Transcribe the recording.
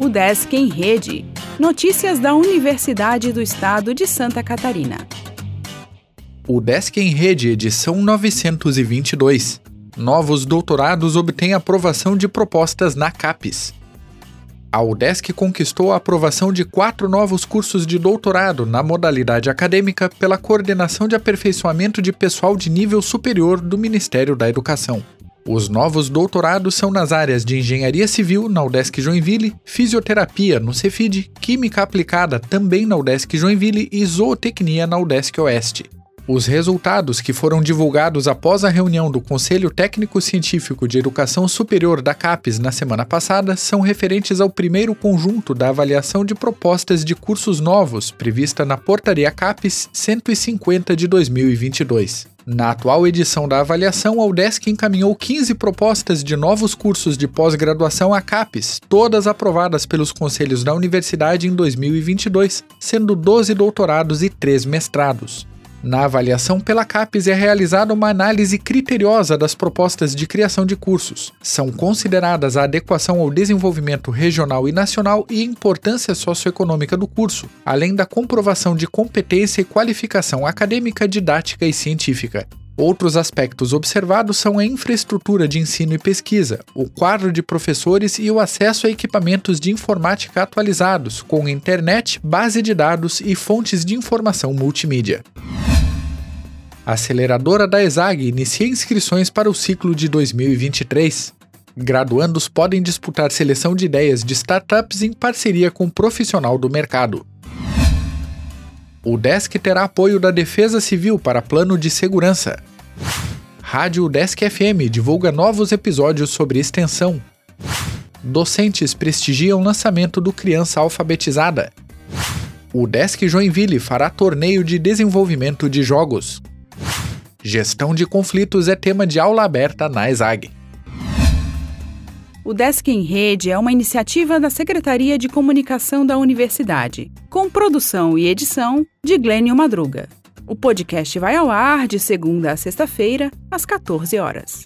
O Desk em Rede. Notícias da Universidade do Estado de Santa Catarina. O Desk em Rede, edição 922. Novos doutorados obtêm aprovação de propostas na CAPES. A UDESC conquistou a aprovação de quatro novos cursos de doutorado na modalidade acadêmica pela Coordenação de Aperfeiçoamento de Pessoal de Nível Superior do Ministério da Educação. Os novos doutorados são nas áreas de Engenharia Civil, na UDESC Joinville, Fisioterapia, no Cefid, Química Aplicada, também na UDESC Joinville e Zootecnia, na UDESC Oeste. Os resultados que foram divulgados após a reunião do Conselho Técnico Científico de Educação Superior da CAPES na semana passada são referentes ao primeiro conjunto da avaliação de propostas de cursos novos prevista na Portaria CAPES 150 de 2022. Na atual edição da avaliação, a UDESC encaminhou 15 propostas de novos cursos de pós-graduação a CAPES, todas aprovadas pelos conselhos da universidade em 2022, sendo 12 doutorados e 3 mestrados. Na avaliação pela CAPES é realizada uma análise criteriosa das propostas de criação de cursos. São consideradas a adequação ao desenvolvimento regional e nacional e importância socioeconômica do curso, além da comprovação de competência e qualificação acadêmica, didática e científica. Outros aspectos observados são a infraestrutura de ensino e pesquisa, o quadro de professores e o acesso a equipamentos de informática atualizados, com internet, base de dados e fontes de informação multimídia. A aceleradora da ESAG inicia inscrições para o ciclo de 2023. Graduandos podem disputar seleção de ideias de startups em parceria com um profissional do mercado. O Desk terá apoio da Defesa Civil para plano de segurança. Rádio Desk FM divulga novos episódios sobre extensão. Docentes prestigiam o lançamento do Criança Alfabetizada. O Desk Joinville fará torneio de desenvolvimento de jogos. Gestão de conflitos é tema de aula aberta na ESAG. O Desk em Rede é uma iniciativa da Secretaria de Comunicação da Universidade, com produção e edição de Glênio Madruga. O podcast vai ao ar de segunda a sexta-feira, às 14 horas.